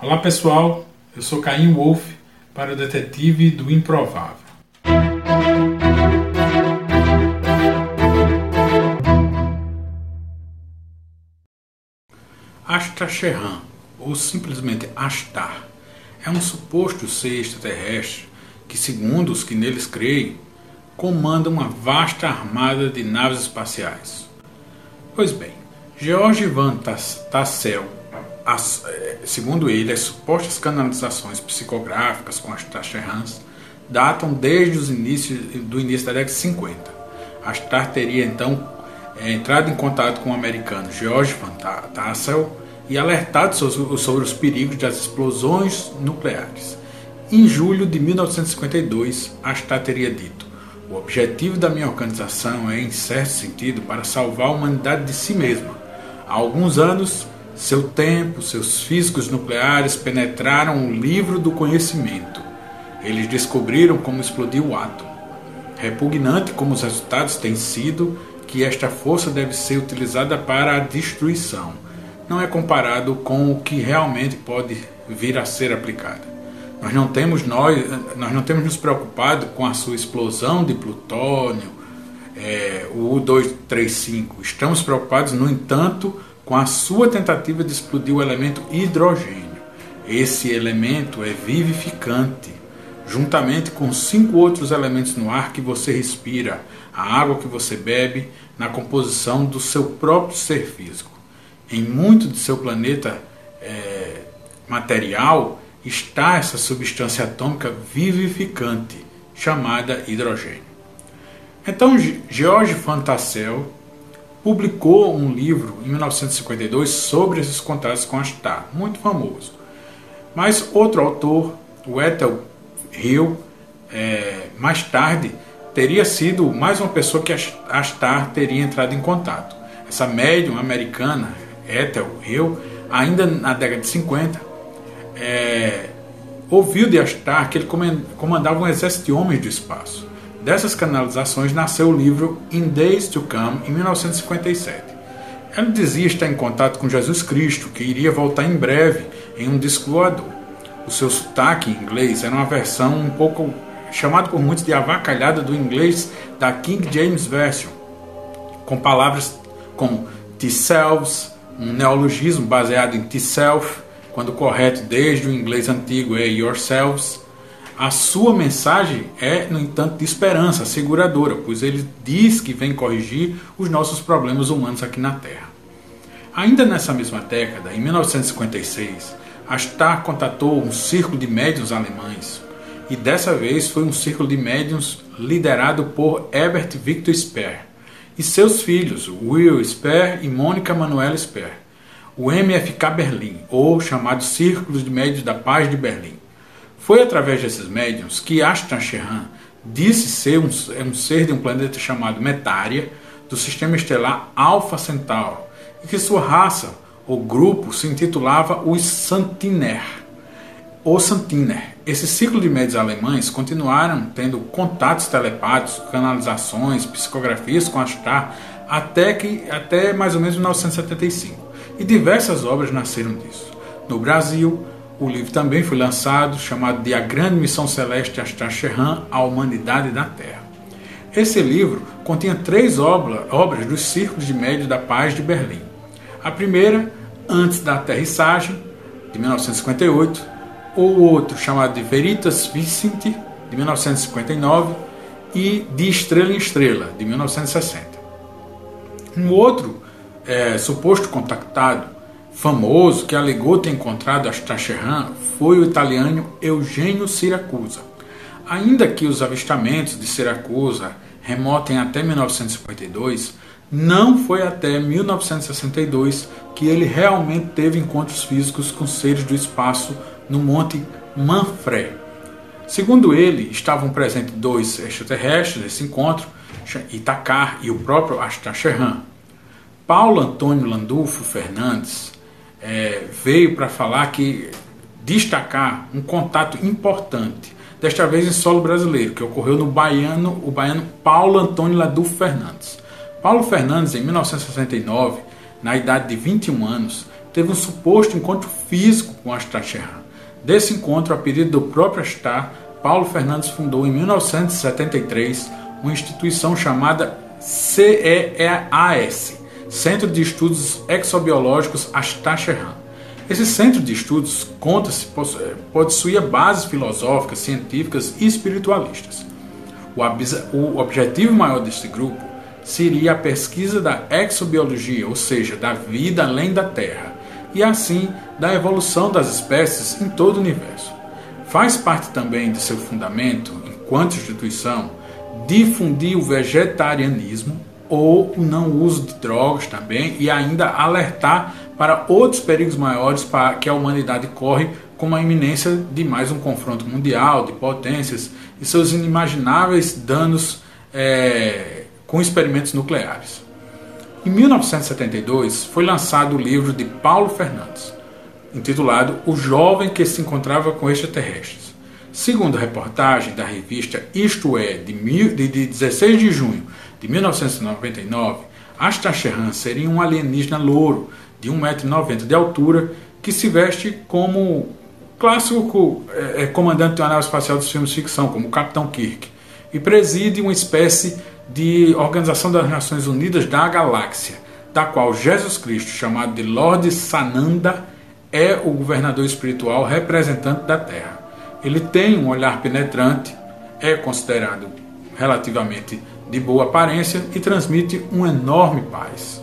Olá pessoal, eu sou Caim Wolf para o Detetive do Improvável. Astacheran, ou simplesmente Astar, é um suposto ser extraterrestre que, segundo os que neles creem, comanda uma vasta armada de naves espaciais. Pois bem, George Van Tassel as, eh, segundo ele, as supostas canalizações psicográficas com as Tacherans datam desde os inícios do início da década de 50. Astar teria então é, entrado em contato com o americano George Van Tassel e alertado sobre os perigos das explosões nucleares. Em julho de 1952, Astar teria dito: O objetivo da minha organização é, em certo sentido, para salvar a humanidade de si mesma. Há alguns anos, seu tempo, seus físicos nucleares penetraram o livro do conhecimento. Eles descobriram como explodiu o átomo. Repugnante como os resultados têm sido, que esta força deve ser utilizada para a destruição. Não é comparado com o que realmente pode vir a ser aplicada. Nós não temos nós, nós não temos nos preocupado com a sua explosão de plutônio, é, o U235. Estamos preocupados, no entanto, com a sua tentativa de explodir o elemento hidrogênio. Esse elemento é vivificante, juntamente com cinco outros elementos no ar que você respira, a água que você bebe, na composição do seu próprio ser físico. Em muito de seu planeta é, material está essa substância atômica vivificante, chamada hidrogênio. Então, George Fantassel publicou um livro em 1952 sobre esses contatos com Astar, muito famoso. Mas outro autor, o Ethel Hill, é, mais tarde teria sido mais uma pessoa que Astar teria entrado em contato. Essa médium americana, Ethel Hill, ainda na década de 50, é, ouviu de Astar que ele comandava um exército de homens do espaço. Dessas canalizações nasceu o livro In Days to Come, em 1957. Ela dizia estar em contato com Jesus Cristo, que iria voltar em breve em um disco voador. O seu sotaque em inglês era uma versão um pouco chamado por muitos de avacalhada do inglês da King James Version, com palavras como T-selves, um neologismo baseado em T-self, quando correto desde o inglês antigo é yourselves, a sua mensagem é, no entanto, de esperança, seguradora, pois ele diz que vem corrigir os nossos problemas humanos aqui na Terra. Ainda nessa mesma década, em 1956, Astar contatou um círculo de médiuns alemães, e dessa vez foi um círculo de médiuns liderado por Herbert Victor Speer e seus filhos, Will Speer e Mônica Manuela Speer, o MFK Berlim, ou chamado Círculos de Médios da Paz de Berlim. Foi através desses médiums que Ashtan Shehan disse ser um, é um ser de um planeta chamado Metária, do sistema estelar Alpha Centauro, e que sua raça, ou grupo, se intitulava os Santiner, ou Santiner. Esse ciclo de médios alemães continuaram tendo contatos telepáticos, canalizações, psicografias com Ashtar até, que, até mais ou menos 1975. E diversas obras nasceram disso. No Brasil, o livro também foi lançado, chamado de A Grande Missão Celeste Astacheran, a Humanidade da Terra. Esse livro continha três obra, obras dos Círculos de Médio da Paz de Berlim. A primeira, Antes da Aterrissagem, de 1958, o outro, chamado de Veritas Vicent, de 1959, e De Estrela em Estrela, de 1960. Um outro é, suposto contactado famoso que alegou ter encontrado Astacheran foi o italiano Eugenio Siracusa. Ainda que os avistamentos de Siracusa remotem até 1952, não foi até 1962 que ele realmente teve encontros físicos com seres do espaço no Monte Manfred. Segundo ele, estavam presentes dois extraterrestres nesse encontro, Itacar e o próprio Astacheran. Paulo Antônio Landulfo Fernandes é, veio para falar que destacar um contato importante, desta vez em solo brasileiro, que ocorreu no baiano, o baiano Paulo Antônio Ladulfo Fernandes. Paulo Fernandes, em 1969, na idade de 21 anos, teve um suposto encontro físico com Astacherran. Desse encontro, a pedido do próprio Astar, Paulo Fernandes fundou em 1973 uma instituição chamada CEAS, Centro de Estudos Exobiológicos Astacherran. Esse centro de estudos conta-se possuía bases filosóficas, científicas e espiritualistas. O objetivo maior deste grupo seria a pesquisa da exobiologia, ou seja, da vida além da Terra, e assim da evolução das espécies em todo o universo. Faz parte também de seu fundamento, enquanto instituição, difundir o vegetarianismo ou o não uso de drogas também e ainda alertar para outros perigos maiores para que a humanidade corre como a iminência de mais um confronto mundial de potências e seus inimagináveis danos é, com experimentos nucleares. Em 1972 foi lançado o livro de Paulo Fernandes, intitulado O Jovem que se encontrava com extraterrestres. Segundo a reportagem da revista Isto É, de, de 16 de junho de 1999, Astacheran seria um alienígena louro de 1,90m de altura que se veste como clássico é, é, comandante de uma nave espacial dos filmes de ficção, como o Capitão Kirk, e preside uma espécie de Organização das Nações Unidas da Galáxia, da qual Jesus Cristo, chamado de Lord Sananda, é o governador espiritual representante da Terra. Ele tem um olhar penetrante, é considerado relativamente de boa aparência e transmite uma enorme paz.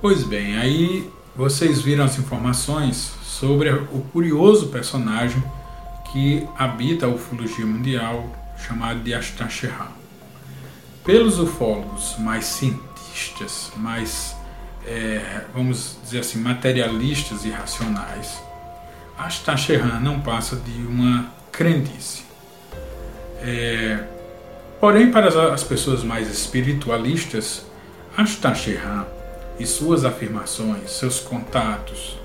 Pois bem, aí vocês viram as informações sobre o curioso personagem que habita a ufologia mundial, chamado de Astacherra. Pelos ufólogos mais cientistas, mais, é, vamos dizer assim, materialistas e racionais, Astacherra não passa de uma crendice. É, porém, para as pessoas mais espiritualistas, Astacherra e suas afirmações, seus contatos,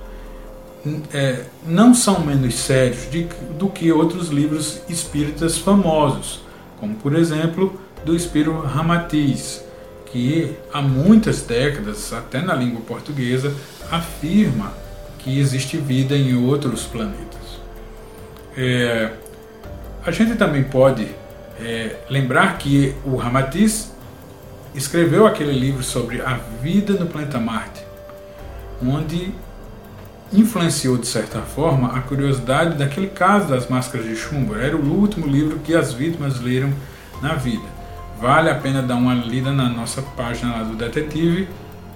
é, não são menos sérios de, do que outros livros espíritas famosos, como por exemplo do espírito Ramatiz, que há muitas décadas, até na língua portuguesa, afirma que existe vida em outros planetas. É, a gente também pode é, lembrar que o Ramatiz escreveu aquele livro sobre a vida no planeta Marte, onde influenciou de certa forma a curiosidade daquele caso das máscaras de chumbo. Era o último livro que as vítimas leram na vida. Vale a pena dar uma lida na nossa página lá do detetive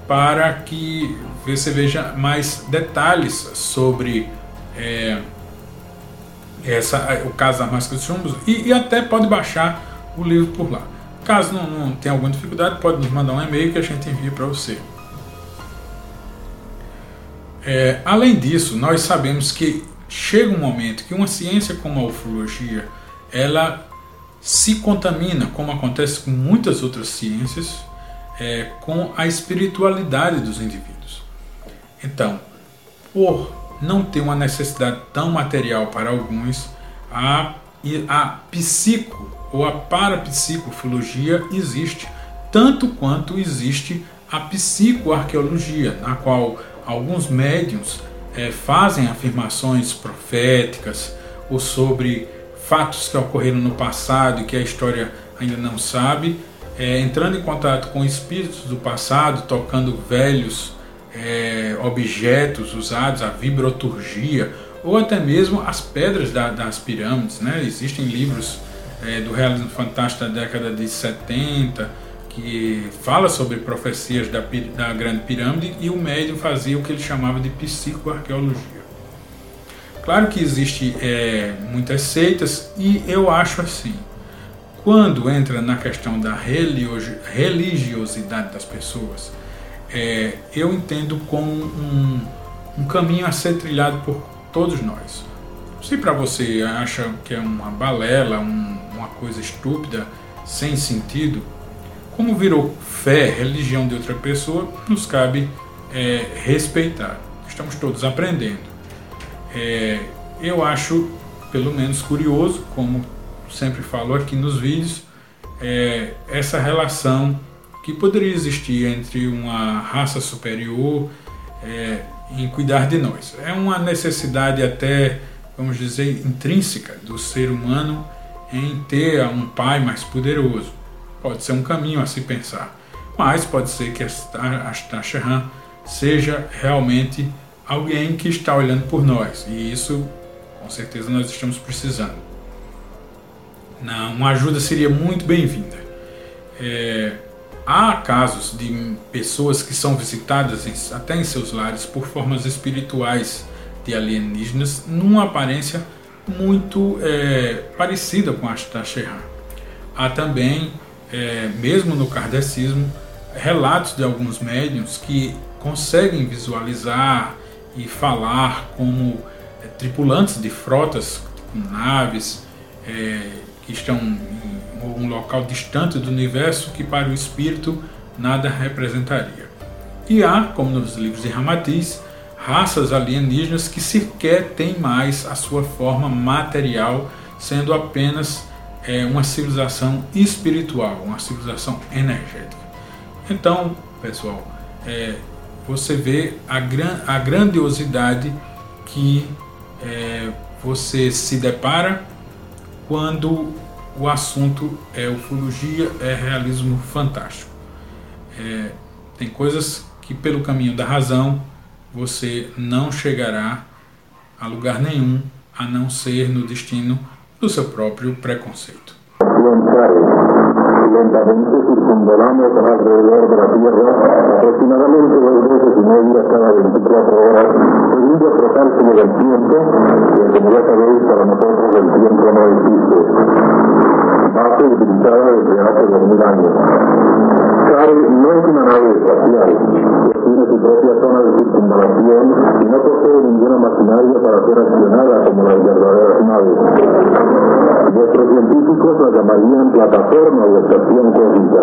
para que você veja mais detalhes sobre é, essa, o caso das máscaras de chumbo e, e até pode baixar o livro por lá. Caso não, não tenha alguma dificuldade, pode nos mandar um e-mail que a gente envia para você. É, além disso, nós sabemos que chega um momento que uma ciência como a ufologia, ela se contamina, como acontece com muitas outras ciências, é, com a espiritualidade dos indivíduos. Então, por não ter uma necessidade tão material para alguns, a, a psico ou a parapsicofologia existe, tanto quanto existe a psicoarqueologia, na qual alguns médiums é, fazem afirmações proféticas ou sobre fatos que ocorreram no passado e que a história ainda não sabe, é, entrando em contato com espíritos do passado, tocando velhos é, objetos usados, a vibroturgia, ou até mesmo as pedras da, das pirâmides. Né? Existem livros é, do realismo fantástico da década de 70, que fala sobre profecias da, da Grande Pirâmide, e o médium fazia o que ele chamava de psicoarqueologia. Claro que existe é, muitas seitas, e eu acho assim, quando entra na questão da religiosidade das pessoas, é, eu entendo como um, um caminho a ser trilhado por todos nós. Se para você acha que é uma balela, um, uma coisa estúpida, sem sentido, como virou fé, religião de outra pessoa, nos cabe é, respeitar. Estamos todos aprendendo. É, eu acho, pelo menos, curioso, como sempre falo aqui nos vídeos, é, essa relação que poderia existir entre uma raça superior é, em cuidar de nós. É uma necessidade até, vamos dizer, intrínseca do ser humano em ter um pai mais poderoso. Pode ser um caminho a se pensar, mas pode ser que Astacheran seja realmente alguém que está olhando por nós e isso, com certeza, nós estamos precisando. Não, uma ajuda seria muito bem-vinda. É, há casos de pessoas que são visitadas em, até em seus lares por formas espirituais de alienígenas, numa aparência muito é, parecida com a Tasherra. Há também, é, mesmo no kardecismo, relatos de alguns médiums que conseguem visualizar e falar como é, tripulantes de frotas com naves é, estão em um local distante do universo que para o espírito nada representaria. E há, como nos livros de Ramatiz, raças alienígenas que sequer têm mais a sua forma material, sendo apenas é, uma civilização espiritual, uma civilização energética. Então, pessoal, é, você vê a, gran a grandiosidade que é, você se depara quando o assunto é ufologia, é realismo fantástico. É, tem coisas que pelo caminho da razão você não chegará a lugar nenhum a não ser no destino do seu próprio preconceito. lentamente circunvolamos alrededor de la Tierra aproximadamente dos veces y media cada 24 horas, seguido total como del tiempo, que como ya sabéis para nosotros el tiempo no existe. Base utilizada desde hace 2000 años. CARE no es una nave espacial, que tiene su propia zona de circunvalación y no posee ninguna maquinaria para ser accionada como las verdaderas naves. Nuestros científicos la llamarían plataforma de estación cósmica.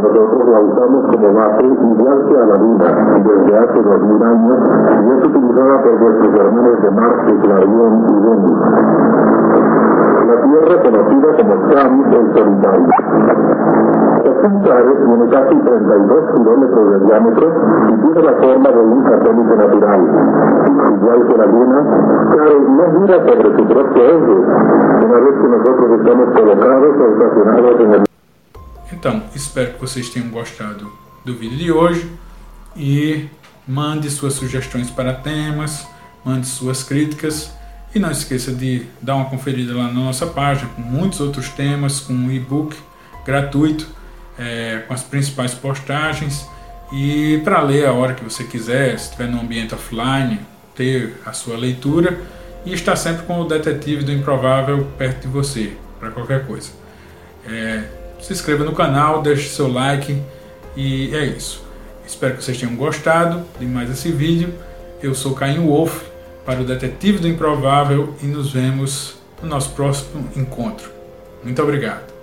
Nosotros la usamos como base igual que a la Luna desde hace dos mil años y es utilizada por nuestros hermanos de Marte, Clarion y Venus. La Tierra conocida como Sam el Solitario. Este tiene casi 32 kilómetros de diámetro tiene la forma de un satélite natural. Igual que la Luna, no sobre su propio eje, una vez que nosotros estamos colocados o estacionados en el Então, espero que vocês tenham gostado do vídeo de hoje e mande suas sugestões para temas, mande suas críticas e não esqueça de dar uma conferida lá na nossa página com muitos outros temas, com um e-book gratuito é, com as principais postagens e para ler a hora que você quiser, se estiver no ambiente offline, ter a sua leitura e estar sempre com o detetive do improvável perto de você para qualquer coisa. É, se inscreva no canal, deixe seu like e é isso. Espero que vocês tenham gostado de mais esse vídeo. Eu sou Caio Wolf para o Detetive do Improvável e nos vemos no nosso próximo encontro. Muito obrigado.